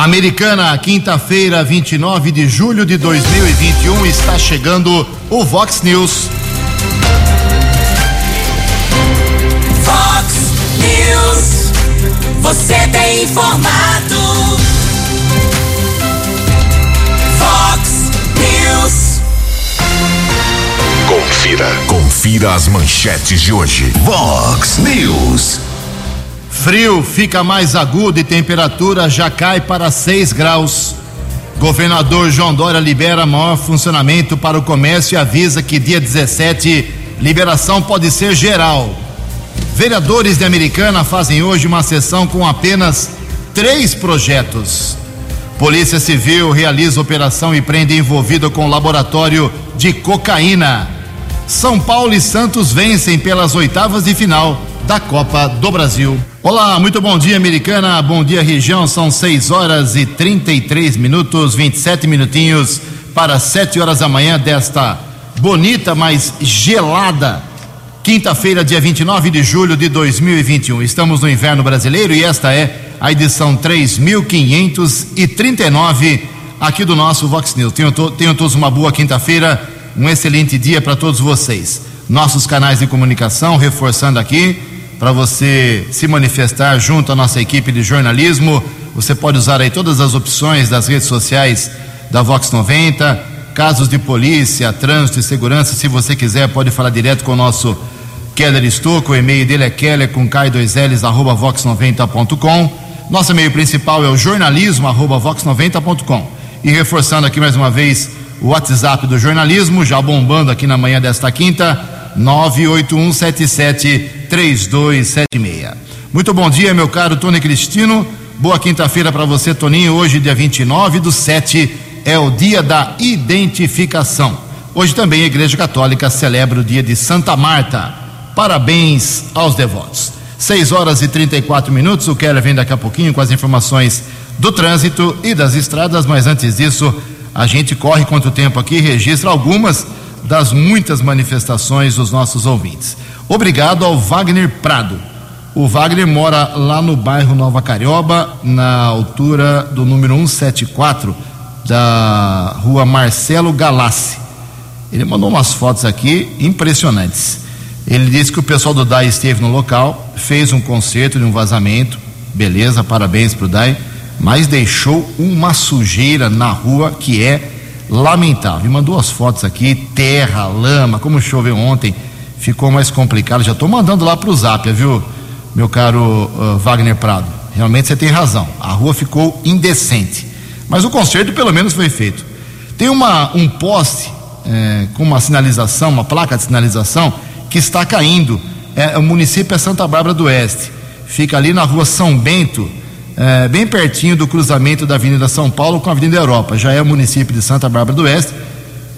Americana, quinta-feira, 29 de julho de 2021, está chegando o Vox News. Vox News. Você tem informado. Vox News. Confira. Confira as manchetes de hoje. Vox News. Frio fica mais agudo e temperatura já cai para 6 graus. Governador João Dória libera maior funcionamento para o comércio e avisa que dia 17 liberação pode ser geral. Vereadores de Americana fazem hoje uma sessão com apenas três projetos. Polícia Civil realiza operação e prende envolvido com laboratório de cocaína. São Paulo e Santos vencem pelas oitavas de final da Copa do Brasil. Olá, muito bom dia, americana. Bom dia, região. São 6 horas e 33 minutos, 27 minutinhos para 7 horas da manhã desta bonita, mas gelada quinta-feira, dia 29 de julho de 2021. Estamos no inverno brasileiro e esta é a edição 3539 aqui do nosso Vox News. Tenham, to, tenham todos uma boa quinta-feira, um excelente dia para todos vocês. Nossos canais de comunicação, reforçando aqui, para você se manifestar junto à nossa equipe de jornalismo. Você pode usar aí todas as opções das redes sociais da Vox 90, casos de polícia, trânsito e segurança. Se você quiser, pode falar direto com o nosso Keller Estouco. O e-mail dele é keller com k2ls arroba vox90.com. Nosso e-mail principal é o jornalismo arroba vox90.com. E reforçando aqui mais uma vez o WhatsApp do jornalismo, já bombando aqui na manhã desta quinta, 981773276. Muito bom dia, meu caro Tony Cristino. Boa quinta-feira para você, Toninho. Hoje, dia 29 do 7, é o dia da identificação. Hoje também a Igreja Católica celebra o dia de Santa Marta. Parabéns aos devotos. 6 horas e 34 minutos. O Keller vem daqui a pouquinho com as informações do trânsito e das estradas, mas antes disso, a gente corre quanto tempo aqui e registra algumas das muitas manifestações dos nossos ouvintes. Obrigado ao Wagner Prado. O Wagner mora lá no bairro Nova Carioba, na altura do número 174 da rua Marcelo Galassi. Ele mandou umas fotos aqui impressionantes. Ele disse que o pessoal do DAI esteve no local, fez um concerto de um vazamento, beleza, parabéns para o DAI, mas deixou uma sujeira na rua que é lamentável. E mandou as fotos aqui, terra, lama, como choveu ontem, ficou mais complicado. Já estou mandando lá para o Zap, viu, meu caro uh, Wagner Prado? Realmente você tem razão, a rua ficou indecente. Mas o conserto pelo menos foi feito. Tem uma, um poste é, com uma sinalização, uma placa de sinalização, que está caindo. É, o município é Santa Bárbara do Oeste. Fica ali na rua São Bento, é, bem pertinho do cruzamento da Avenida São Paulo com a Avenida Europa. Já é o município de Santa Bárbara do Oeste.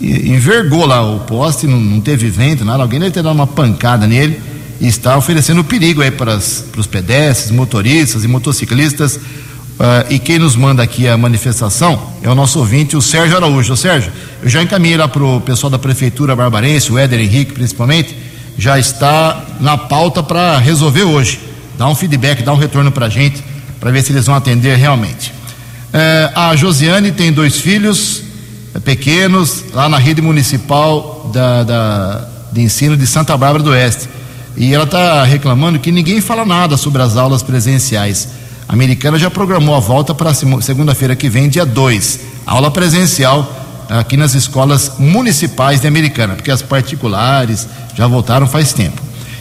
Envergou lá o poste, não, não, teve vento, nada. Alguém deve ter dado uma pancada nele e está oferecendo perigo aí para, as, para os pedestres, motoristas e motociclistas. Uh, e quem nos manda aqui a manifestação é o nosso ouvinte, o Sérgio Araújo. Sérgio, eu já encaminhei lá para o pessoal da Prefeitura Barbarense, o Éder Henrique principalmente, já está na pauta para resolver hoje. Dá um feedback, dá um retorno para a gente, para ver se eles vão atender realmente. Uh, a Josiane tem dois filhos pequenos lá na rede municipal da, da, de ensino de Santa Bárbara do Oeste. E ela está reclamando que ninguém fala nada sobre as aulas presenciais. A americana já programou a volta para segunda-feira que vem, dia 2. Aula presencial aqui nas escolas municipais de Americana, porque as particulares já voltaram faz tempo.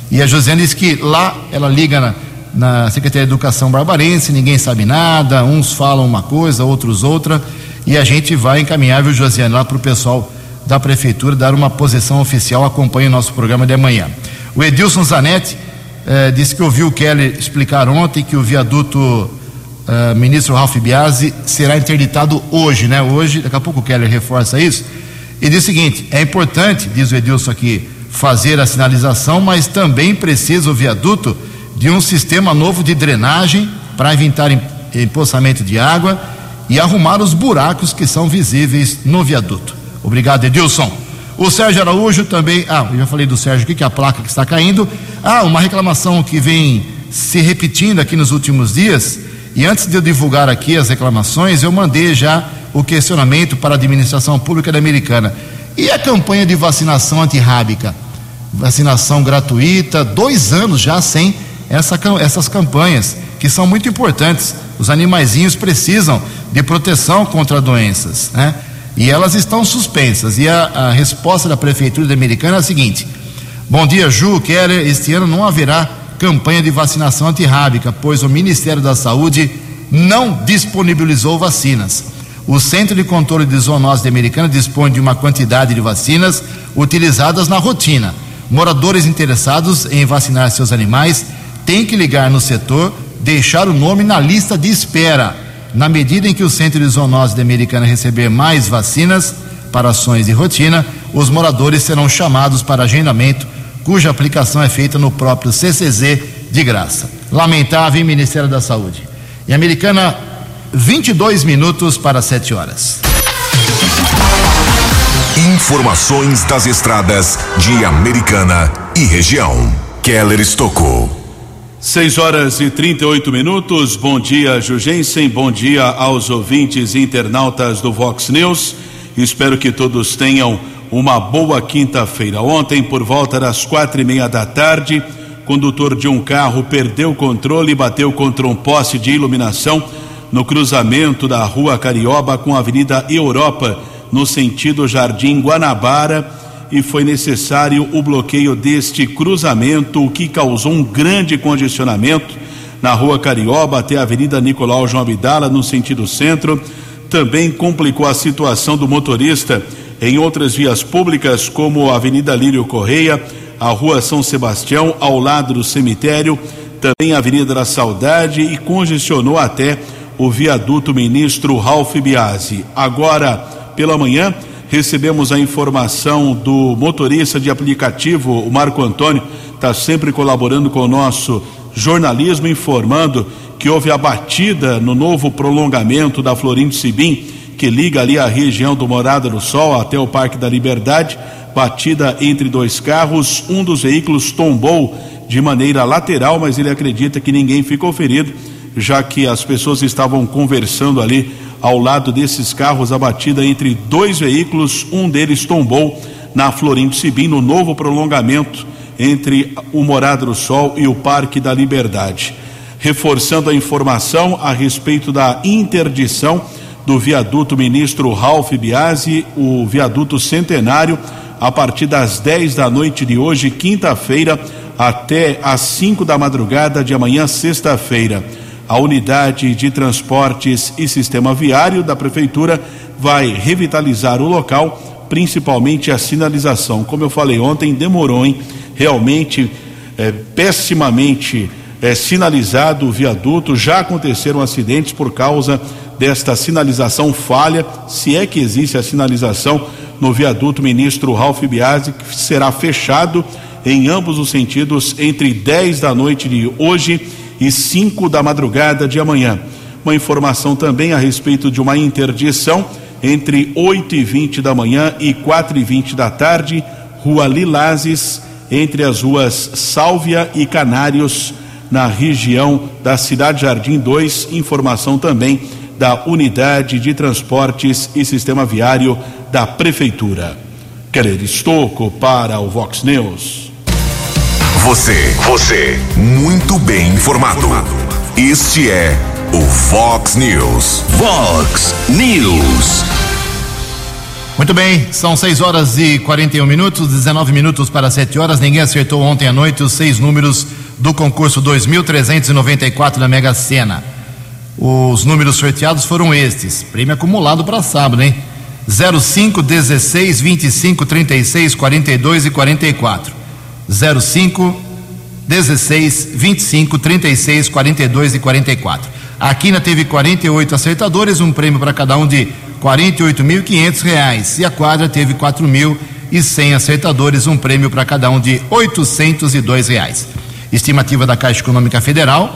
E a Josiane diz que lá ela liga na, na Secretaria de Educação Barbarense, ninguém sabe nada, uns falam uma coisa, outros outra, e a gente vai encaminhar, viu, Josiane, lá para o pessoal da Prefeitura dar uma posição oficial, acompanhe o nosso programa de amanhã. O Edilson Zanetti eh, disse que ouviu o Kelly explicar ontem que o viaduto eh, ministro Ralph Biasi será interditado hoje, né? Hoje, daqui a pouco o Keller reforça isso. E diz o seguinte: é importante, diz o Edilson aqui, fazer a sinalização, mas também precisa o viaduto de um sistema novo de drenagem para evitar empoçamento de água e arrumar os buracos que são visíveis no viaduto. Obrigado, Edilson. O Sérgio Araújo também. Ah, eu já falei do Sérgio aqui, que é a placa que está caindo. Ah, uma reclamação que vem se repetindo aqui nos últimos dias E antes de eu divulgar aqui as reclamações, eu mandei já o questionamento para a administração pública da Americana. E a campanha de vacinação antirrábica? Vacinação gratuita, dois anos já sem essa, essas campanhas, que são muito importantes. Os animaizinhos precisam de proteção contra doenças, né? E elas estão suspensas. E a, a resposta da Prefeitura da Americana é a seguinte: Bom dia, Ju, Keller. Este ano não haverá campanha de vacinação antirrábica, pois o Ministério da Saúde não disponibilizou vacinas. O Centro de Controle de Zoonose de Americana dispõe de uma quantidade de vacinas utilizadas na rotina. Moradores interessados em vacinar seus animais têm que ligar no setor, deixar o nome na lista de espera. Na medida em que o Centro de Zoonose de Americana receber mais vacinas para ações de rotina, os moradores serão chamados para agendamento, cuja aplicação é feita no próprio CCZ de graça. Lamentável, Ministério da Saúde. Em Americana, 22 minutos para 7 horas. Informações das estradas de Americana e região. Keller Estocou. 6 horas e 38 minutos. Bom dia, Jugensen. Bom dia aos ouvintes e internautas do Vox News. Espero que todos tenham uma boa quinta-feira. Ontem, por volta das quatro e meia da tarde, condutor de um carro perdeu o controle e bateu contra um poste de iluminação no cruzamento da Rua Carioba com a Avenida Europa, no sentido Jardim Guanabara e foi necessário o bloqueio deste cruzamento, o que causou um grande congestionamento na rua Carioba até a Avenida Nicolau João Abdala, no sentido centro. Também complicou a situação do motorista em outras vias públicas, como a Avenida Lírio Correia, a Rua São Sebastião, ao lado do cemitério, também a Avenida da Saudade e congestionou até o viaduto ministro Ralph Biasi. Agora, pela manhã, recebemos a informação do motorista de aplicativo, o Marco Antônio, está sempre colaborando com o nosso jornalismo, informando que houve a batida no novo prolongamento da Florindo Sibim, que liga ali a região do Morada do Sol até o Parque da Liberdade. Batida entre dois carros, um dos veículos tombou de maneira lateral, mas ele acredita que ninguém ficou ferido, já que as pessoas estavam conversando ali ao lado desses carros, a batida entre dois veículos, um deles tombou na Florindo Sibim, no novo prolongamento entre o Morada do Sol e o Parque da Liberdade. Reforçando a informação a respeito da interdição do viaduto ministro Ralph Biasi, o viaduto centenário, a partir das 10 da noite de hoje, quinta-feira, até às 5 da madrugada de amanhã, sexta-feira. A unidade de transportes e sistema viário da prefeitura vai revitalizar o local, principalmente a sinalização. Como eu falei ontem, demorou, hein? Realmente é, pessimamente é, sinalizado o viaduto. Já aconteceram acidentes por causa desta sinalização falha, se é que existe a sinalização no viaduto ministro Ralph Biasi, que será fechado em ambos os sentidos entre 10 da noite de hoje e 5 da madrugada de amanhã. Uma informação também a respeito de uma interdição entre 8 e 20 da manhã e 4 e 20 da tarde, Rua Lilazes, entre as ruas Sálvia e Canários, na região da Cidade Jardim 2. Informação também da Unidade de Transportes e Sistema Viário da Prefeitura. Querer Estoco para o Vox News. Você, você, muito bem informado. Este é o Fox News. Fox News. Muito bem, são 6 horas e 41 minutos, 19 minutos para 7 horas. Ninguém acertou ontem à noite os seis números do concurso 2394 da Mega Sena. Os números sorteados foram estes. Prêmio acumulado para sábado, hein? 05, 16, 25, 36, 42 e 44. 05 16 25 36 42 e 44. A Quina teve 48 acertadores, um prêmio para cada um de 48.500 reais. E a quadra teve 4.100 acertadores, um prêmio para cada um de 802 reais. Estimativa da Caixa Econômica Federal.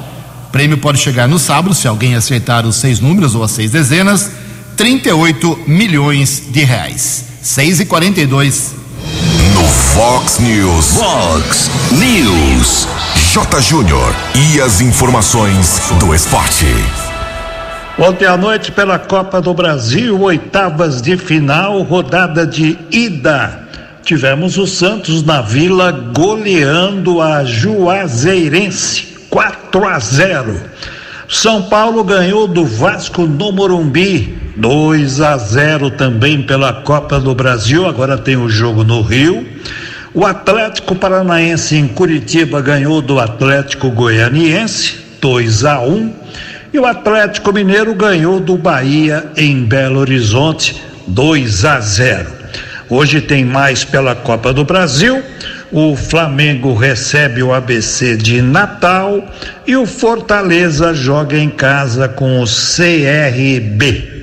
Prêmio pode chegar no sábado, se alguém acertar os seis números ou as seis dezenas, 38 milhões de reais. 6 e 42 no Fox News. Fox News. J. Júnior. E as informações do esporte. Ontem à noite, pela Copa do Brasil, oitavas de final, rodada de ida. Tivemos o Santos na Vila goleando a Juazeirense 4 a 0. São Paulo ganhou do Vasco no Morumbi 2 a 0 também pela Copa do Brasil. Agora tem o jogo no Rio. O Atlético Paranaense em Curitiba ganhou do Atlético Goianiense 2 a 1. E o Atlético Mineiro ganhou do Bahia em Belo Horizonte 2 a 0. Hoje tem mais pela Copa do Brasil. O Flamengo recebe o ABC de Natal e o Fortaleza joga em casa com o CRB.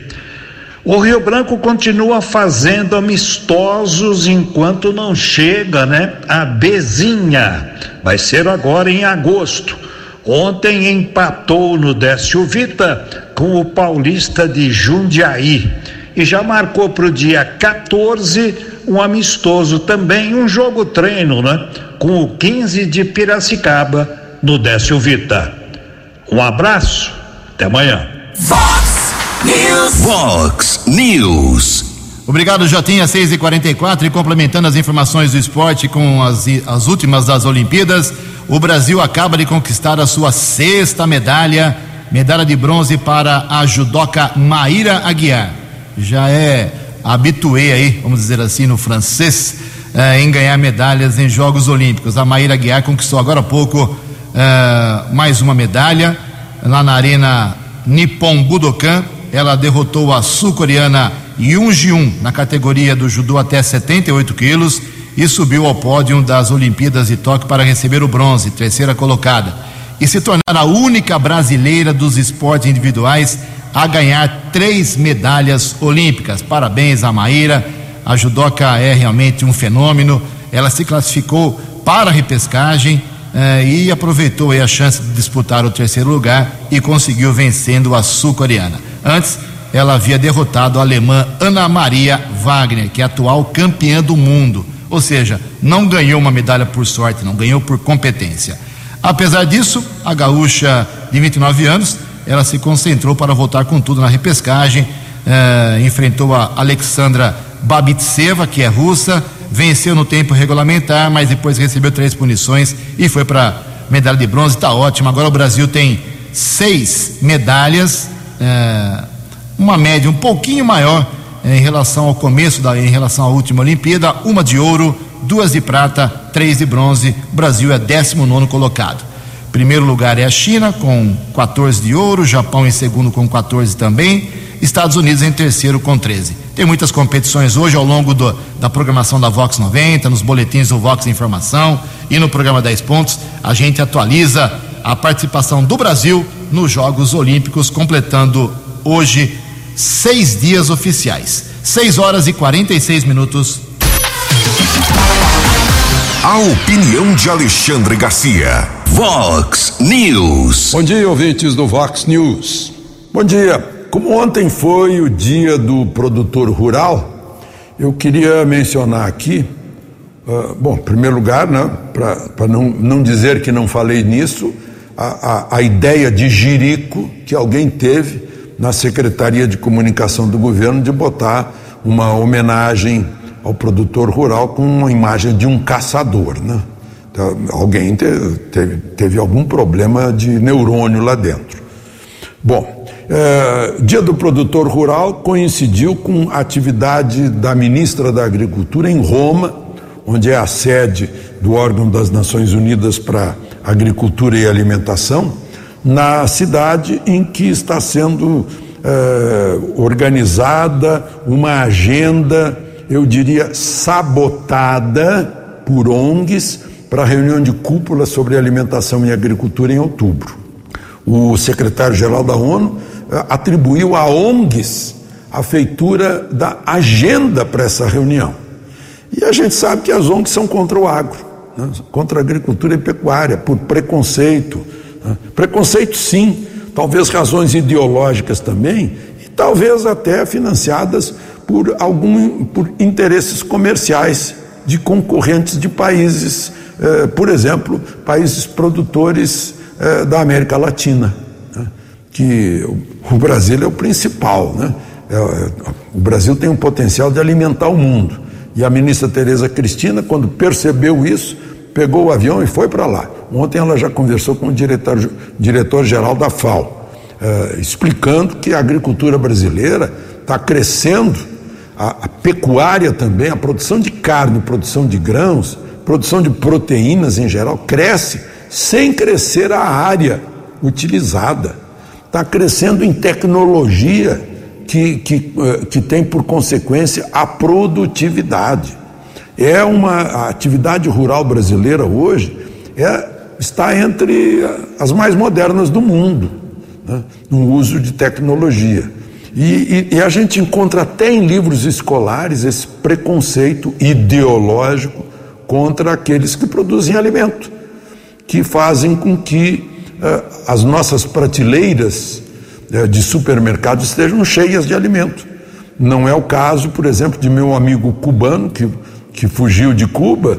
O Rio Branco continua fazendo amistosos enquanto não chega, né? A Bezinha. Vai ser agora em agosto. Ontem empatou no Décio Vita com o Paulista de Jundiaí e já marcou para o dia 14 um amistoso também, um jogo treino, né? Com o 15 de Piracicaba no Décio Vita. Um abraço, até amanhã. Fox News. Vox News. Obrigado, Jotinha, 6 e 44 e complementando as informações do esporte com as, as últimas das Olimpíadas, o Brasil acaba de conquistar a sua sexta medalha, medalha de bronze para a judoca Maíra Aguiar. Já é habituê aí, vamos dizer assim, no francês, eh, em ganhar medalhas em Jogos Olímpicos. A Maíra Aguiar conquistou agora há pouco eh, mais uma medalha lá na Arena Nippon Budokan. Ela derrotou a sul-coreana Yoon Ji-un na categoria do judô até 78 quilos e subiu ao pódio das Olimpíadas de Tóquio para receber o bronze, terceira colocada, e se tornar a única brasileira dos esportes individuais a ganhar três medalhas olímpicas. Parabéns a Maíra, a judoca é realmente um fenômeno. Ela se classificou para a repescagem eh, e aproveitou a chance de disputar o terceiro lugar e conseguiu vencendo a sul-coreana. Antes, ela havia derrotado a alemã Ana Maria Wagner, que é atual campeã do mundo. Ou seja, não ganhou uma medalha por sorte, não ganhou por competência. Apesar disso, a gaúcha de 29 anos, ela se concentrou para voltar com tudo na repescagem, eh, enfrentou a Alexandra Babitseva, que é russa, venceu no tempo regulamentar, mas depois recebeu três punições e foi para medalha de bronze. Está ótimo. Agora o Brasil tem seis medalhas, eh, uma média um pouquinho maior em relação ao começo da, em relação à última Olimpíada, uma de ouro, duas de prata, três de bronze. O Brasil é 19 colocado. Primeiro lugar é a China, com 14 de ouro, Japão em segundo com 14 também, Estados Unidos em terceiro com 13. Tem muitas competições hoje ao longo do, da programação da Vox 90, nos boletins do Vox Informação e no programa 10 Pontos. A gente atualiza a participação do Brasil nos Jogos Olímpicos, completando hoje seis dias oficiais. 6 horas e 46 minutos. A opinião de Alexandre Garcia. Vox News. Bom dia, ouvintes do Vox News. Bom dia. Como ontem foi o dia do produtor rural, eu queria mencionar aqui, uh, bom, em primeiro lugar, né, para não, não dizer que não falei nisso, a, a, a ideia de jirico que alguém teve na Secretaria de Comunicação do governo de botar uma homenagem ao produtor rural com uma imagem de um caçador, né? Então, alguém teve, teve, teve, algum problema de neurônio lá dentro. Bom, é, Dia do Produtor Rural coincidiu com a atividade da ministra da Agricultura em Roma, onde é a sede do órgão das Nações Unidas para Agricultura e Alimentação, na cidade em que está sendo é, organizada uma agenda eu diria, sabotada por ONGs para a reunião de cúpula sobre alimentação e agricultura em outubro. O secretário-geral da ONU eh, atribuiu a ONGs a feitura da agenda para essa reunião. E a gente sabe que as ONGs são contra o agro, né? contra a agricultura e pecuária, por preconceito. Né? Preconceito, sim, talvez razões ideológicas também, e talvez até financiadas por algum por interesses comerciais de concorrentes de países, eh, por exemplo, países produtores eh, da América Latina. Né? que o Brasil é o principal, né? É, o Brasil tem um potencial de alimentar o mundo. E a ministra Tereza Cristina, quando percebeu isso, pegou o avião e foi para lá. Ontem ela já conversou com o diretor, diretor-geral da FAO, eh, explicando que a agricultura brasileira está crescendo, a, a pecuária também, a produção de carne, produção de grãos, produção de proteínas em geral, cresce sem crescer a área utilizada. Está crescendo em tecnologia que, que, eh, que tem por consequência a produtividade. É uma atividade rural brasileira hoje é, está entre as mais modernas do mundo, né, no uso de tecnologia. E, e, e, a gente encontra até em livros escolares esse preconceito ideológico contra aqueles que produzem alimento, que fazem com que uh, as nossas prateleiras de supermercado estejam cheias de alimento. Não é o caso, por exemplo, de meu amigo cubano que que fugiu de Cuba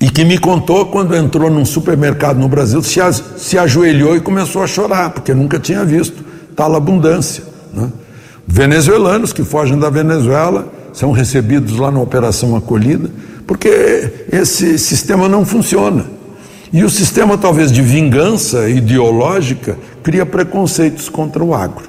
e que me contou quando entrou num supermercado no Brasil, se, se ajoelhou e começou a chorar, porque nunca tinha visto tal abundância. Né? Venezuelanos que fogem da Venezuela são recebidos lá na Operação Acolhida, porque esse sistema não funciona. E o sistema, talvez, de vingança ideológica, cria preconceitos contra o agro.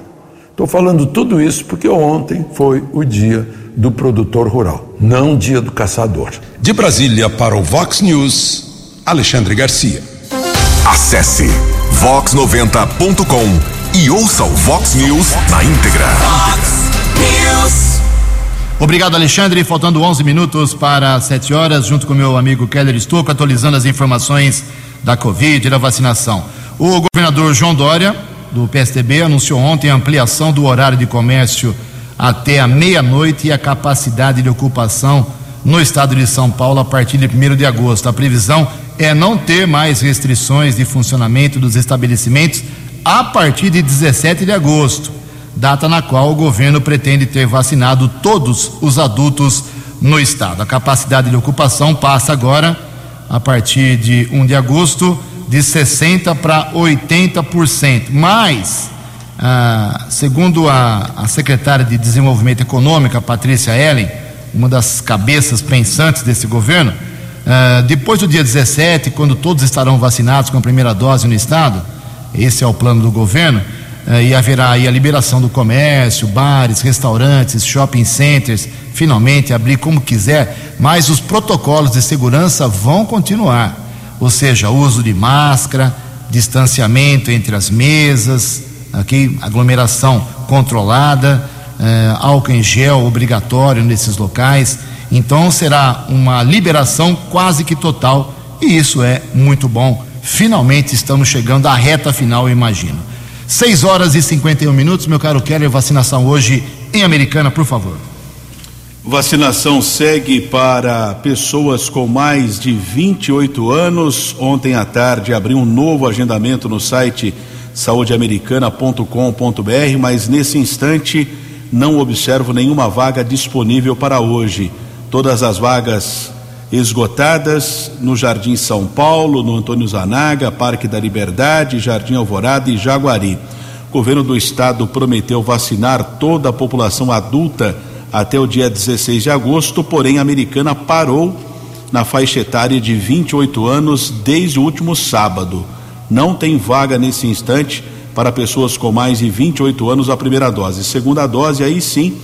Estou falando tudo isso porque ontem foi o dia do produtor rural, não dia do caçador. De Brasília para o Vox News, Alexandre Garcia. Acesse vox90.com e ouça o Vox News na íntegra. Vox News. Obrigado, Alexandre. Faltando 11 minutos para 7 horas, junto com meu amigo Keller Estouco, atualizando as informações da Covid e da vacinação. O governador João Dória, do PSDB, anunciou ontem a ampliação do horário de comércio até a meia-noite e a capacidade de ocupação no estado de São Paulo a partir de 1 de agosto. A previsão é não ter mais restrições de funcionamento dos estabelecimentos a partir de 17 de agosto, data na qual o governo pretende ter vacinado todos os adultos no estado. A capacidade de ocupação passa agora, a partir de 1 de agosto, de 60% para 80%. Mas ah, segundo a, a, secretária de Desenvolvimento Econômico, Patrícia Ellen, uma das cabeças pensantes desse governo, ah, depois do dia 17, quando todos estarão vacinados com a primeira dose no estado, esse é o plano do governo, e haverá aí a liberação do comércio, bares, restaurantes, shopping centers, finalmente abrir como quiser, mas os protocolos de segurança vão continuar, ou seja, uso de máscara, distanciamento entre as mesas, aqui aglomeração controlada, eh, álcool em gel obrigatório nesses locais. Então será uma liberação quase que total e isso é muito bom. Finalmente estamos chegando à reta final, eu imagino. 6 horas e 51 minutos, meu caro Keller, vacinação hoje em Americana, por favor. Vacinação segue para pessoas com mais de 28 anos. Ontem à tarde abriu um novo agendamento no site saudeamericana.com.br, mas nesse instante não observo nenhuma vaga disponível para hoje. Todas as vagas esgotadas no Jardim São Paulo, no Antônio Zanaga, Parque da Liberdade, Jardim Alvorada e Jaguari. O governo do estado prometeu vacinar toda a população adulta até o dia 16 de agosto, porém a americana parou na faixa etária de 28 anos desde o último sábado. Não tem vaga nesse instante para pessoas com mais de 28 anos a primeira dose. Segunda dose, aí sim,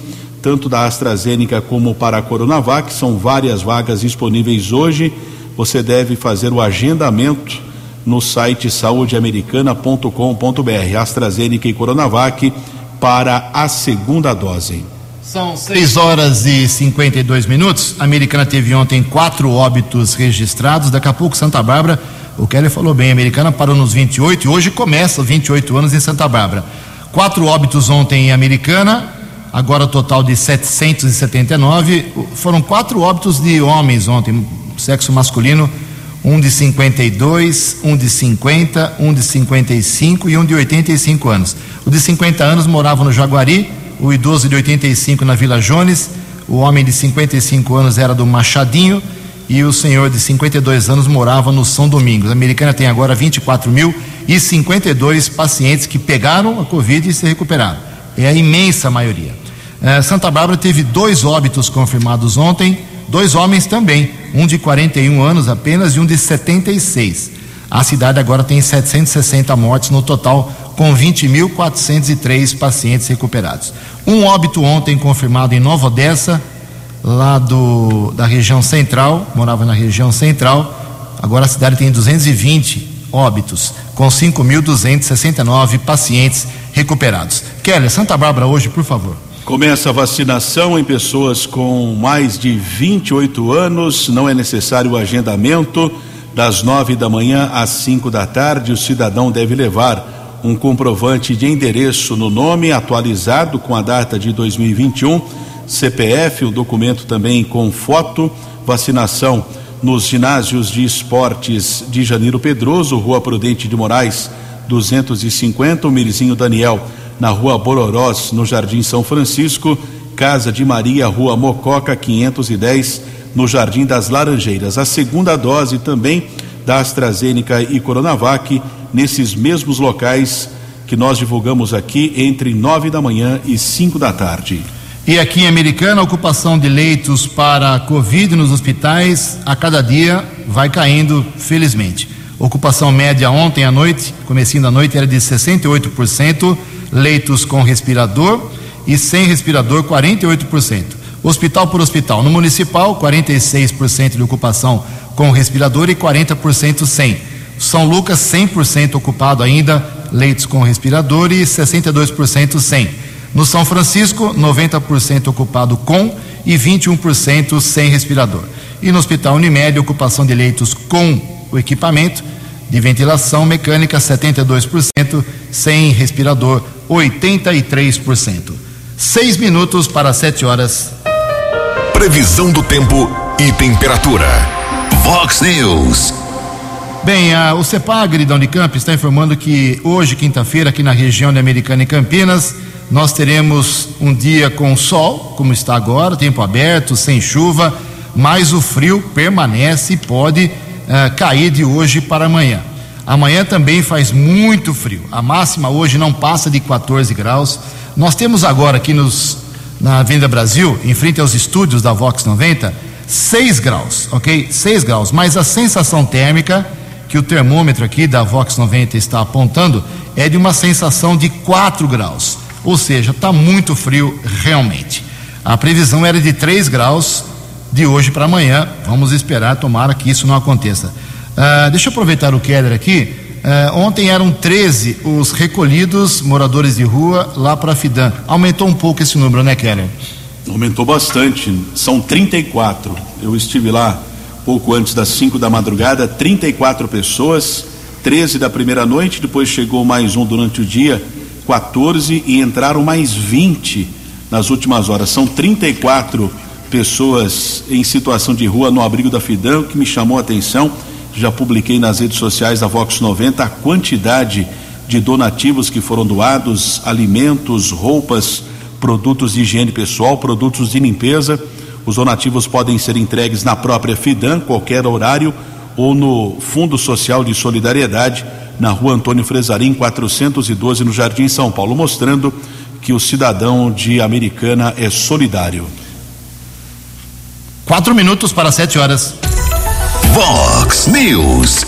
tanto da AstraZeneca como para a Coronavac, são várias vagas disponíveis hoje. Você deve fazer o agendamento no site saudeamericana.com.br. AstraZeneca e Coronavac para a segunda dose. São 6 horas e 52 minutos. A Americana teve ontem quatro óbitos registrados. Daqui a pouco, Santa Bárbara o Kelly falou bem, a americana parou nos 28 e hoje começa 28 anos em Santa Bárbara. Quatro óbitos ontem em Americana, agora total de 779. Foram quatro óbitos de homens ontem, sexo masculino, um de 52, um de 50, um de 55 e um de 85 anos. O de 50 anos morava no Jaguari, o idoso de 85 na Vila Jones, o homem de 55 anos era do Machadinho e o senhor de 52 anos morava no São Domingos. A americana tem agora 24 mil e 52 pacientes que pegaram a Covid e se recuperaram. É a imensa maioria. É, Santa Bárbara teve dois óbitos confirmados ontem, dois homens também, um de 41 anos apenas e um de 76. A cidade agora tem 760 mortes no total, com 20.403 pacientes recuperados. Um óbito ontem confirmado em Nova Odessa, lá do, da região central, morava na região central. Agora a cidade tem 220 óbitos, com 5.269 pacientes recuperados. Keller, Santa Bárbara hoje, por favor. Começa a vacinação em pessoas com mais de 28 anos, não é necessário o agendamento. Das nove da manhã às cinco da tarde, o cidadão deve levar um comprovante de endereço no nome atualizado com a data de 2021, CPF, o documento também com foto, vacinação nos ginásios de esportes de Janeiro Pedroso, Rua Prudente de Moraes, 250, o Mirizinho Daniel, na Rua Bororós, no Jardim São Francisco, Casa de Maria, Rua Mococa, 510 no Jardim das Laranjeiras. A segunda dose também da AstraZeneca e Coronavac nesses mesmos locais que nós divulgamos aqui entre nove da manhã e cinco da tarde. E aqui em Americana, a ocupação de leitos para Covid nos hospitais a cada dia vai caindo, felizmente. Ocupação média ontem à noite, comecinho da noite, era de 68%, leitos com respirador e sem respirador 48% hospital por hospital. No municipal, 46% de ocupação com respirador e 40% sem. São Lucas, 100% ocupado ainda, leitos com respirador e 62% sem. No São Francisco, 90% ocupado com e 21% sem respirador. E no Hospital Unimed, ocupação de leitos com o equipamento de ventilação mecânica, 72%, sem respirador, 83%. Seis minutos para sete horas. Previsão do tempo e temperatura. Vox News. Bem, a, o CEPAGRE da Unicamp está informando que hoje, quinta-feira, aqui na região de Americana e Campinas, nós teremos um dia com sol, como está agora, tempo aberto, sem chuva, mas o frio permanece e pode uh, cair de hoje para amanhã. Amanhã também faz muito frio. A máxima hoje não passa de 14 graus. Nós temos agora aqui nos na Avenida Brasil, em frente aos estúdios da Vox 90, 6 graus, ok? 6 graus, mas a sensação térmica que o termômetro aqui da Vox 90 está apontando é de uma sensação de 4 graus, ou seja, está muito frio realmente. A previsão era de 3 graus de hoje para amanhã, vamos esperar, tomara que isso não aconteça. Uh, deixa eu aproveitar o Keller aqui Uh, ontem eram 13 os recolhidos moradores de rua lá para a Fidan. Aumentou um pouco esse número, né, Keller? Aumentou bastante. São 34. Eu estive lá pouco antes das 5 da madrugada, 34 pessoas, 13 da primeira noite, depois chegou mais um durante o dia, 14 e entraram mais 20 nas últimas horas. São 34 pessoas em situação de rua no abrigo da Fidan, o que me chamou a atenção já publiquei nas redes sociais da Vox 90 a quantidade de donativos que foram doados, alimentos, roupas, produtos de higiene pessoal, produtos de limpeza. Os donativos podem ser entregues na própria Fidan, qualquer horário, ou no Fundo Social de Solidariedade, na rua Antônio Frezarim, 412, no Jardim São Paulo, mostrando que o cidadão de Americana é solidário. Quatro minutos para sete horas. Vox News.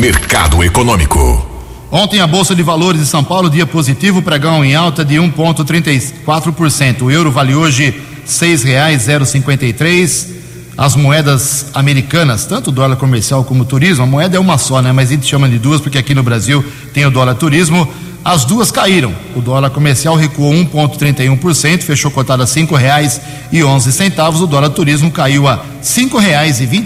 Mercado Econômico. Ontem a Bolsa de Valores de São Paulo, dia positivo, pregão em alta de 1,34%. O euro vale hoje R$ 6,053 as moedas americanas, tanto o dólar comercial como o turismo, a moeda é uma só, né? Mas a gente chama de duas porque aqui no Brasil tem o dólar turismo. As duas caíram. O dólar comercial recuou 1,31%, fechou cotado a onze centavos. O dólar turismo caiu a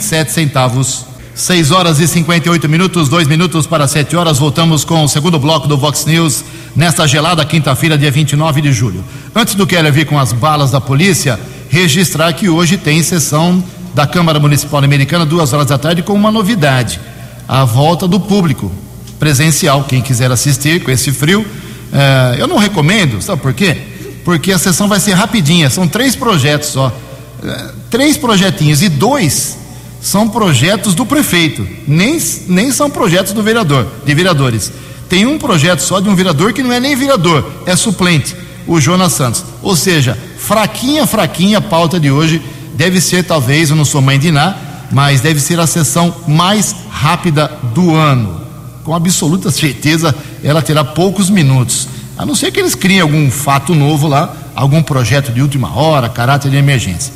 sete centavos. 6 horas e 58 minutos, dois minutos para 7 horas. Voltamos com o segundo bloco do Vox News nesta gelada quinta-feira, dia 29 de julho. Antes do Keller vir com as balas da polícia, registrar que hoje tem sessão da Câmara Municipal Americana, duas horas da tarde, com uma novidade: a volta do público presencial. Quem quiser assistir com esse frio, eh, eu não recomendo, sabe por quê? Porque a sessão vai ser rapidinha, são três projetos só. Eh, três projetinhos e dois são projetos do prefeito, nem, nem são projetos do vereador, de vereadores. Tem um projeto só de um vereador que não é nem vereador, é suplente, o Jonas Santos. Ou seja, fraquinha, fraquinha a pauta de hoje. Deve ser, talvez, eu não sou mãe de Iná, mas deve ser a sessão mais rápida do ano. Com absoluta certeza, ela terá poucos minutos. A não ser que eles criem algum fato novo lá, algum projeto de última hora, caráter de emergência.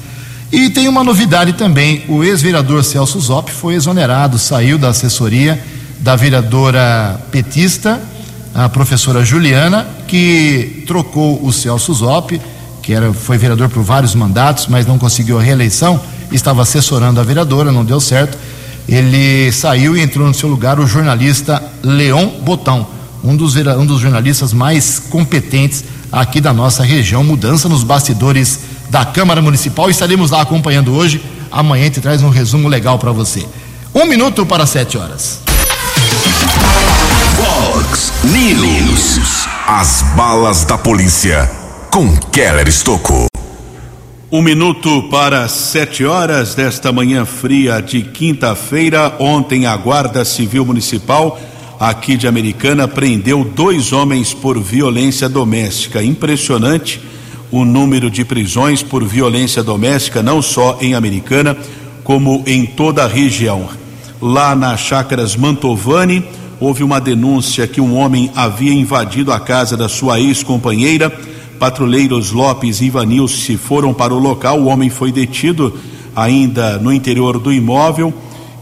E tem uma novidade também: o ex-vereador Celso Zop foi exonerado, saiu da assessoria da vereadora petista, a professora Juliana, que trocou o Celso Zop, que era, foi vereador por vários mandatos, mas não conseguiu a reeleição, estava assessorando a vereadora, não deu certo. Ele saiu e entrou no seu lugar o jornalista Leon Botão, um dos, um dos jornalistas mais competentes aqui da nossa região. Mudança nos bastidores da Câmara Municipal. Estaremos lá acompanhando hoje. Amanhã a gente traz um resumo legal para você. Um minuto para sete horas. Fox News. As balas da polícia com Keller Estocou. Um minuto para sete horas desta manhã fria de quinta-feira. Ontem a Guarda Civil Municipal aqui de Americana prendeu dois homens por violência doméstica. Impressionante o número de prisões por violência doméstica, não só em Americana, como em toda a região. Lá na Chácaras Mantovani, houve uma denúncia que um homem havia invadido a casa da sua ex-companheira. Patrulheiros Lopes e Ivanilce foram para o local. O homem foi detido ainda no interior do imóvel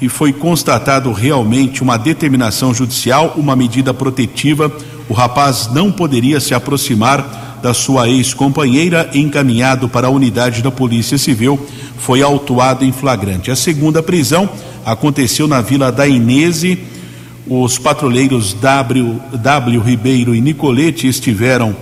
e foi constatado realmente uma determinação judicial, uma medida protetiva. O rapaz não poderia se aproximar da sua ex-companheira, encaminhado para a unidade da Polícia Civil, foi autuado em flagrante. A segunda prisão aconteceu na Vila da Inese. Os patrulheiros W, w Ribeiro e Nicolete estiveram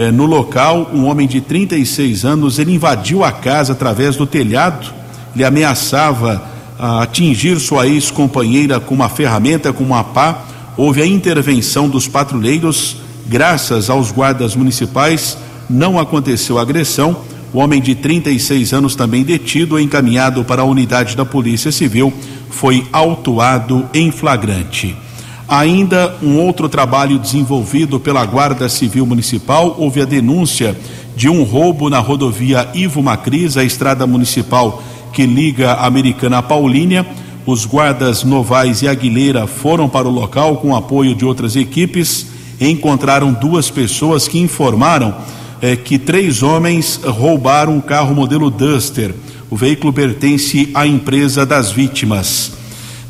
eh, no local. Um homem de 36 anos, ele invadiu a casa através do telhado, ele ameaçava ah, atingir sua ex-companheira com uma ferramenta, com uma pá. Houve a intervenção dos patrulheiros, graças aos guardas municipais, não aconteceu agressão. O homem de 36 anos, também detido, encaminhado para a unidade da Polícia Civil, foi autuado em flagrante. Ainda um outro trabalho desenvolvido pela Guarda Civil Municipal, houve a denúncia de um roubo na rodovia Ivo Macris, a estrada municipal que liga a Americana a Paulínia. Os guardas Novaes e Aguilera foram para o local com apoio de outras equipes. Encontraram duas pessoas que informaram eh, que três homens roubaram um carro modelo Duster. O veículo pertence à empresa das vítimas.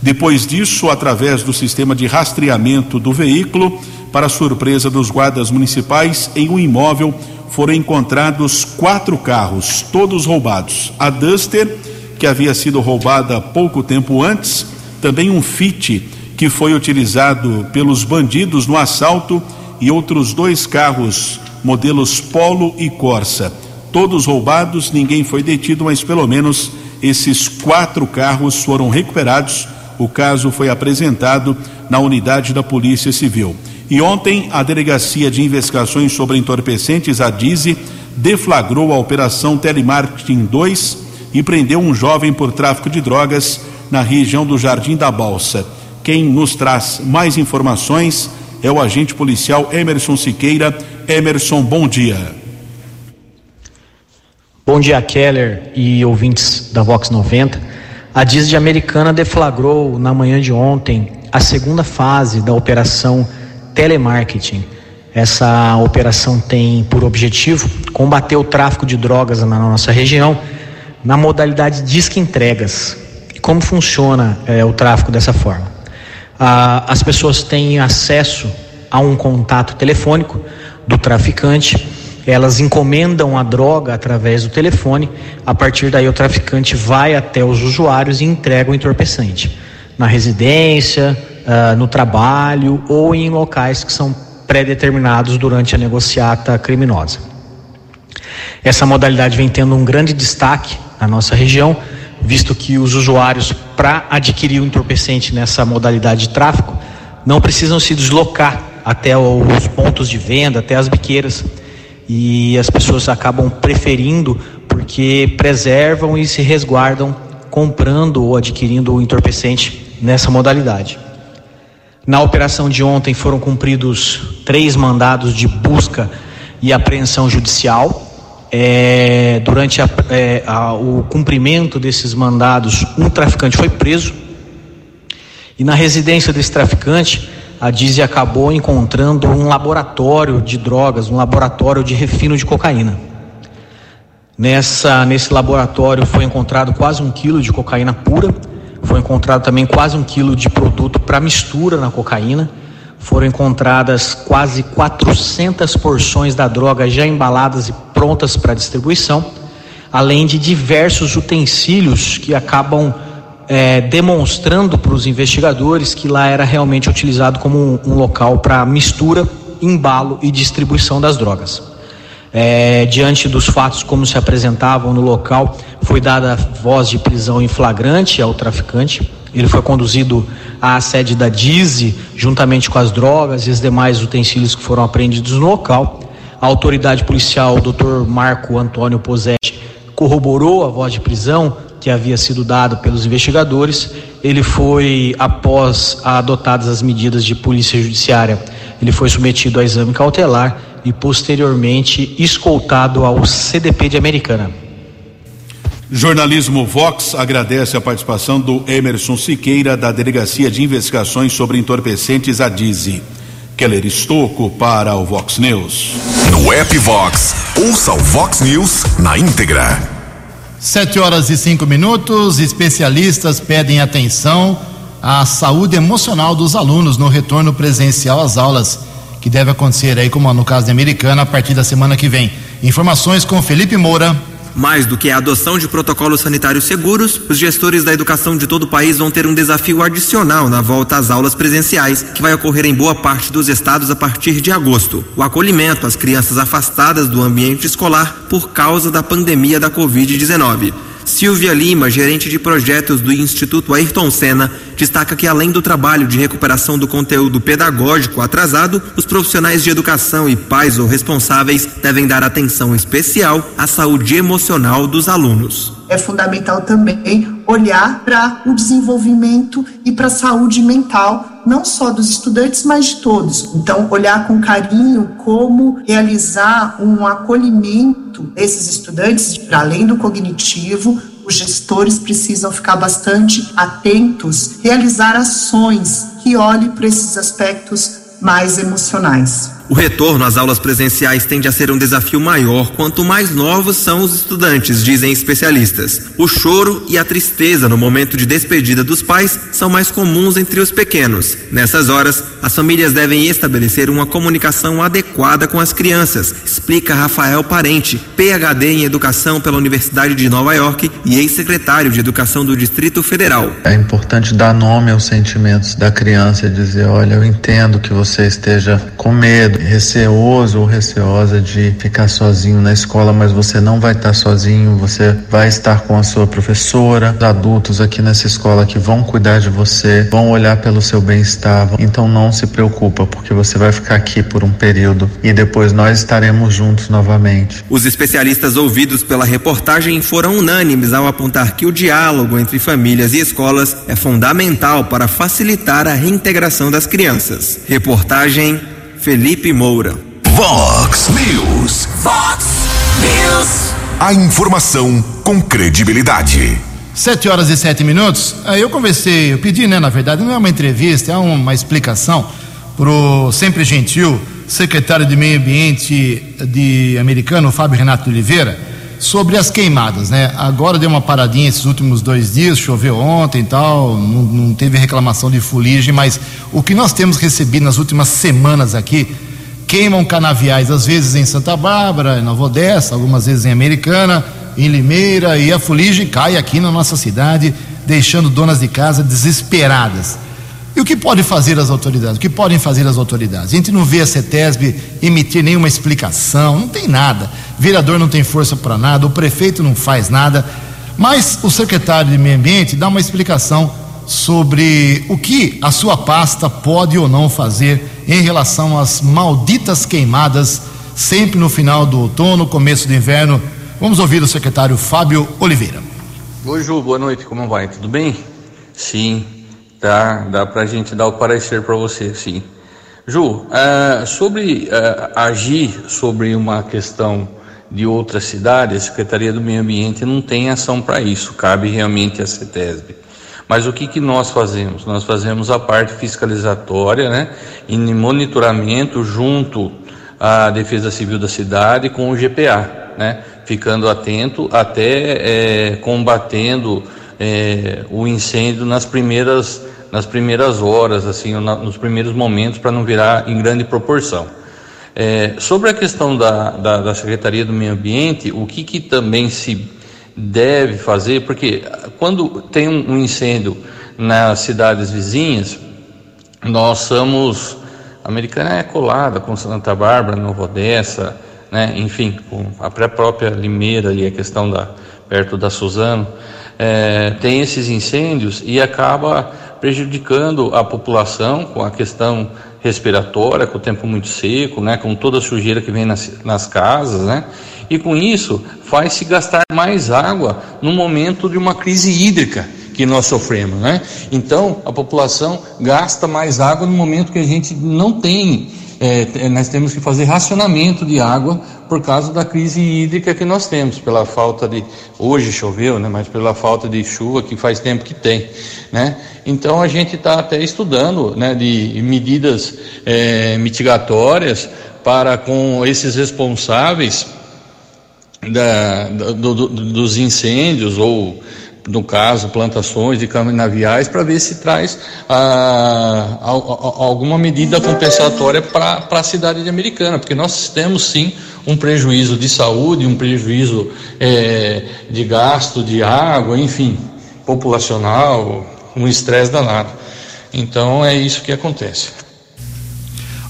Depois disso, através do sistema de rastreamento do veículo, para surpresa dos guardas municipais, em um imóvel foram encontrados quatro carros, todos roubados. A Duster, que havia sido roubada pouco tempo antes, também um Fit, que foi utilizado pelos bandidos no assalto, e outros dois carros, modelos Polo e Corsa. Todos roubados, ninguém foi detido, mas pelo menos esses quatro carros foram recuperados. O caso foi apresentado na unidade da Polícia Civil. E ontem, a Delegacia de Investigações sobre Entorpecentes, a DIZE, deflagrou a Operação Telemarketing 2 e prendeu um jovem por tráfico de drogas na região do Jardim da Balsa. Quem nos traz mais informações é o agente policial Emerson Siqueira. Emerson, bom dia. Bom dia, Keller e ouvintes da Vox 90. A DIS de Americana deflagrou na manhã de ontem a segunda fase da operação telemarketing. Essa operação tem por objetivo combater o tráfico de drogas na nossa região na modalidade disque entregas. Como funciona é, o tráfico dessa forma? Ah, as pessoas têm acesso a um contato telefônico do traficante, elas encomendam a droga através do telefone, a partir daí o traficante vai até os usuários e entrega o entorpecente na residência, uh, no trabalho ou em locais que são pré-determinados durante a negociata criminosa. Essa modalidade vem tendo um grande destaque na nossa região, visto que os usuários, para adquirir o entorpecente nessa modalidade de tráfico, não precisam se deslocar até os pontos de venda, até as biqueiras. E as pessoas acabam preferindo porque preservam e se resguardam comprando ou adquirindo o entorpecente nessa modalidade. Na operação de ontem foram cumpridos três mandados de busca e apreensão judicial. É, durante a, é, a, o cumprimento desses mandados, um traficante foi preso. E na residência desse traficante, a Dizzy acabou encontrando um laboratório de drogas, um laboratório de refino de cocaína. Nessa, nesse laboratório foi encontrado quase um quilo de cocaína pura, foi encontrado também quase um quilo de produto para mistura na cocaína, foram encontradas quase 400 porções da droga já embaladas e prontas para distribuição, além de diversos utensílios que acabam é, demonstrando para os investigadores que lá era realmente utilizado como um, um local para mistura, embalo e distribuição das drogas. É, diante dos fatos como se apresentavam no local, foi dada voz de prisão em flagrante ao traficante. Ele foi conduzido à sede da DIZI, juntamente com as drogas e os demais utensílios que foram apreendidos no local. A autoridade policial, o Dr. Marco Antônio Posetti, corroborou a voz de prisão, que havia sido dado pelos investigadores. Ele foi, após adotadas as medidas de polícia judiciária, ele foi submetido a exame cautelar e posteriormente escoltado ao CDP de Americana. Jornalismo Vox agradece a participação do Emerson Siqueira, da Delegacia de Investigações sobre Entorpecentes, a DIZI. Keller Estocco para o Vox News. No app Vox, ouça o Vox News na íntegra. Sete horas e cinco minutos, especialistas pedem atenção à saúde emocional dos alunos no retorno presencial às aulas, que deve acontecer aí, como no caso de Americana, a partir da semana que vem. Informações com Felipe Moura. Mais do que a adoção de protocolos sanitários seguros, os gestores da educação de todo o país vão ter um desafio adicional na volta às aulas presenciais, que vai ocorrer em boa parte dos estados a partir de agosto. O acolhimento às crianças afastadas do ambiente escolar por causa da pandemia da Covid-19. Silvia Lima, gerente de projetos do Instituto Ayrton Senna, destaca que além do trabalho de recuperação do conteúdo pedagógico atrasado, os profissionais de educação e pais ou responsáveis devem dar atenção especial à saúde emocional dos alunos. É fundamental também olhar para o desenvolvimento e para a saúde mental, não só dos estudantes, mas de todos. Então, olhar com carinho como realizar um acolhimento desses estudantes, para além do cognitivo, os gestores precisam ficar bastante atentos, realizar ações que olhem para esses aspectos mais emocionais. O retorno às aulas presenciais tende a ser um desafio maior quanto mais novos são os estudantes, dizem especialistas. O choro e a tristeza no momento de despedida dos pais são mais comuns entre os pequenos. Nessas horas, as famílias devem estabelecer uma comunicação adequada com as crianças, explica Rafael Parente, PhD em Educação pela Universidade de Nova York e ex-secretário de Educação do Distrito Federal. É importante dar nome aos sentimentos da criança e dizer: olha, eu entendo que você esteja com medo receoso ou receosa de ficar sozinho na escola, mas você não vai estar sozinho, você vai estar com a sua professora, os adultos aqui nessa escola que vão cuidar de você, vão olhar pelo seu bem-estar. Então não se preocupa, porque você vai ficar aqui por um período e depois nós estaremos juntos novamente. Os especialistas ouvidos pela reportagem foram unânimes ao apontar que o diálogo entre famílias e escolas é fundamental para facilitar a reintegração das crianças. Reportagem Felipe Moura. Vox News. Vox News. A informação com credibilidade. Sete horas e sete minutos. Eu conversei, eu pedi, né, na verdade, não é uma entrevista, é uma explicação pro sempre gentil secretário de Meio Ambiente de americano, Fábio Renato Oliveira, sobre as queimadas, né? Agora deu uma paradinha esses últimos dois dias, choveu ontem e tal, não, não teve reclamação de fuligem, mas o que nós temos recebido nas últimas semanas aqui, queimam canaviais, às vezes em Santa Bárbara, em Nova Odessa, algumas vezes em Americana, em Limeira, e a fuligem cai aqui na nossa cidade, deixando donas de casa desesperadas. E o que pode fazer as autoridades? O que podem fazer as autoridades? A gente não vê a CETESB emitir nenhuma explicação, não tem nada. O vereador não tem força para nada, o prefeito não faz nada. Mas o secretário de Meio Ambiente dá uma explicação sobre o que a sua pasta pode ou não fazer em relação às malditas queimadas, sempre no final do outono, começo do inverno. Vamos ouvir o secretário Fábio Oliveira. Oi, Ju, boa noite, como vai? Tudo bem? Sim, dá, dá pra gente dar o parecer para você, sim. Ju, uh, sobre uh, agir sobre uma questão de outras cidades, a Secretaria do Meio Ambiente não tem ação para isso, cabe realmente à CETESB. Mas o que, que nós fazemos? Nós fazemos a parte fiscalizatória, né, em monitoramento junto à Defesa Civil da cidade com o GPA, né, ficando atento até é, combatendo é, o incêndio nas primeiras nas primeiras horas, assim, nos primeiros momentos, para não virar em grande proporção. É, sobre a questão da, da, da, Secretaria do Meio Ambiente, o que, que também se deve fazer, porque quando tem um, incêndio nas cidades vizinhas, nós somos. A Americana é colada com Santa Bárbara, Nova Odessa, né? enfim, a própria Limeira ali, a questão da perto da Suzano, é, tem esses incêndios e acaba prejudicando a população com a questão respiratória, com o tempo muito seco, né, com toda a sujeira que vem nas, nas casas, né, e com isso faz-se gastar mais água no momento de uma crise hídrica que nós sofremos, né? Então a população gasta mais água no momento que a gente não tem é, nós temos que fazer racionamento de água por causa da crise hídrica que nós temos, pela falta de. Hoje choveu, né, mas pela falta de chuva que faz tempo que tem. Né? Então a gente está até estudando né, de medidas é, mitigatórias para com esses responsáveis da, do, do, dos incêndios ou no caso, plantações de canaviais, para ver se traz ah, alguma medida compensatória para a cidade de Americana, porque nós temos sim um prejuízo de saúde, um prejuízo é, de gasto de água, enfim, populacional, um estresse danado. Então é isso que acontece.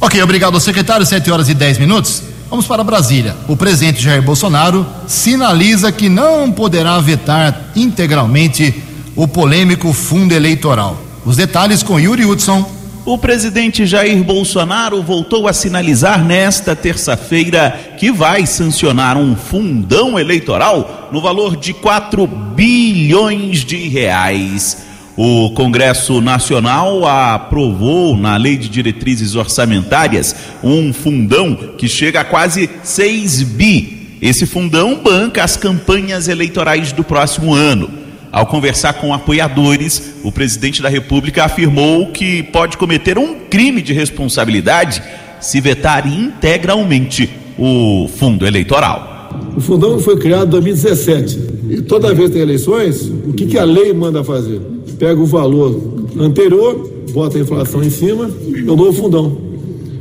Ok, obrigado, secretário. 7 horas e 10 minutos. Vamos para Brasília. O presidente Jair Bolsonaro sinaliza que não poderá vetar integralmente o polêmico fundo eleitoral. Os detalhes com Yuri Hudson. O presidente Jair Bolsonaro voltou a sinalizar nesta terça-feira que vai sancionar um fundão eleitoral no valor de 4 bilhões de reais. O Congresso Nacional aprovou na Lei de Diretrizes Orçamentárias um fundão que chega a quase 6 bi. Esse fundão banca as campanhas eleitorais do próximo ano. Ao conversar com apoiadores, o presidente da República afirmou que pode cometer um crime de responsabilidade se vetar integralmente o fundo eleitoral. O fundão foi criado em 2017 e toda vez que tem eleições, o que, que a lei manda fazer? Pega o valor anterior, bota a inflação em cima, dou o fundão.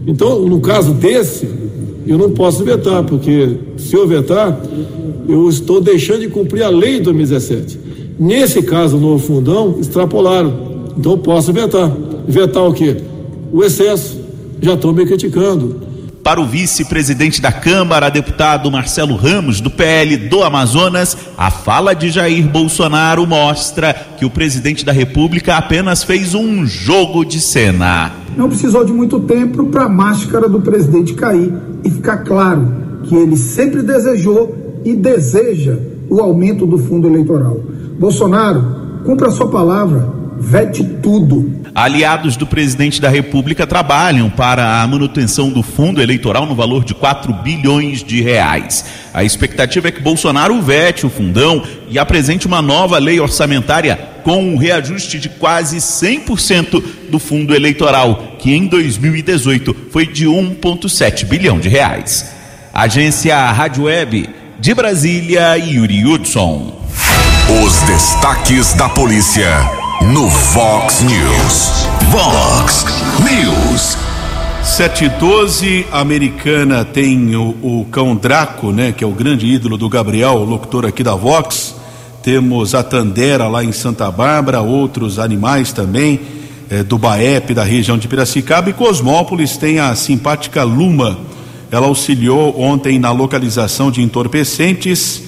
Então, no caso desse, eu não posso vetar, porque se eu vetar, eu estou deixando de cumprir a lei de 2017. Nesse caso, no novo fundão, extrapolaram. Então, eu posso vetar. Vetar o quê? O excesso. Já estou me criticando. Para o vice-presidente da Câmara, deputado Marcelo Ramos, do PL do Amazonas, a fala de Jair Bolsonaro mostra que o presidente da República apenas fez um jogo de cena. Não precisou de muito tempo para a máscara do presidente cair e ficar claro que ele sempre desejou e deseja o aumento do fundo eleitoral. Bolsonaro, cumpra a sua palavra, vete tudo. Aliados do presidente da República trabalham para a manutenção do fundo eleitoral no valor de 4 bilhões de reais. A expectativa é que Bolsonaro vete o fundão e apresente uma nova lei orçamentária com um reajuste de quase 100% do fundo eleitoral, que em 2018 foi de 1,7 bilhão de reais. Agência Rádio Web de Brasília, Yuri Hudson. Os destaques da polícia no Vox News. Vox News. 712, Americana tem o, o, cão Draco, né, que é o grande ídolo do Gabriel, o locutor aqui da Vox. Temos a Tandera lá em Santa Bárbara, outros animais também, é, do Baep, da região de Piracicaba. E Cosmópolis tem a simpática Luma. Ela auxiliou ontem na localização de entorpecentes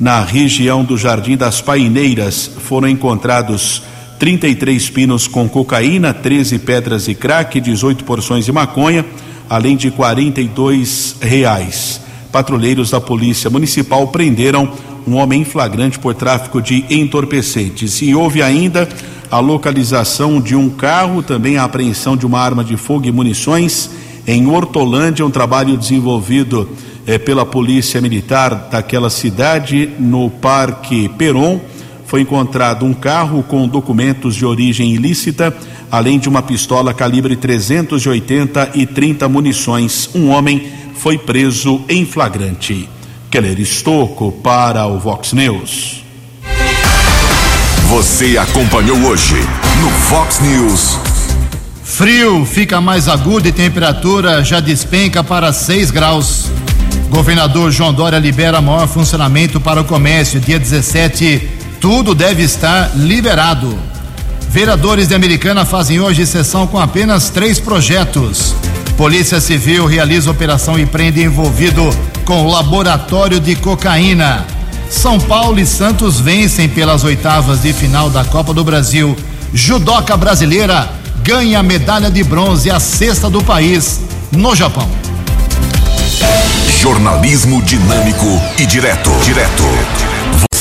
na região do Jardim das Paineiras. Foram encontrados 33 pinos com cocaína, 13 pedras de crack, 18 porções de maconha, além de 42 reais. Patrulheiros da Polícia Municipal prenderam um homem em flagrante por tráfico de entorpecentes. E houve ainda a localização de um carro, também a apreensão de uma arma de fogo e munições em Hortolândia, um trabalho desenvolvido eh, pela Polícia Militar daquela cidade, no Parque Peron. Foi encontrado um carro com documentos de origem ilícita, além de uma pistola calibre 380 e 30 munições. Um homem foi preso em flagrante. Keller Estocco para o Vox News. Você acompanhou hoje no Vox News. Frio fica mais agudo e temperatura já despenca para 6 graus. Governador João Dória libera maior funcionamento para o comércio. Dia 17, tudo deve estar liberado. Vereadores de Americana fazem hoje sessão com apenas três projetos. Polícia Civil realiza operação e prende envolvido com laboratório de cocaína. São Paulo e Santos vencem pelas oitavas de final da Copa do Brasil. Judoca brasileira ganha medalha de bronze, a sexta do país, no Japão. Jornalismo dinâmico e direto. Direto.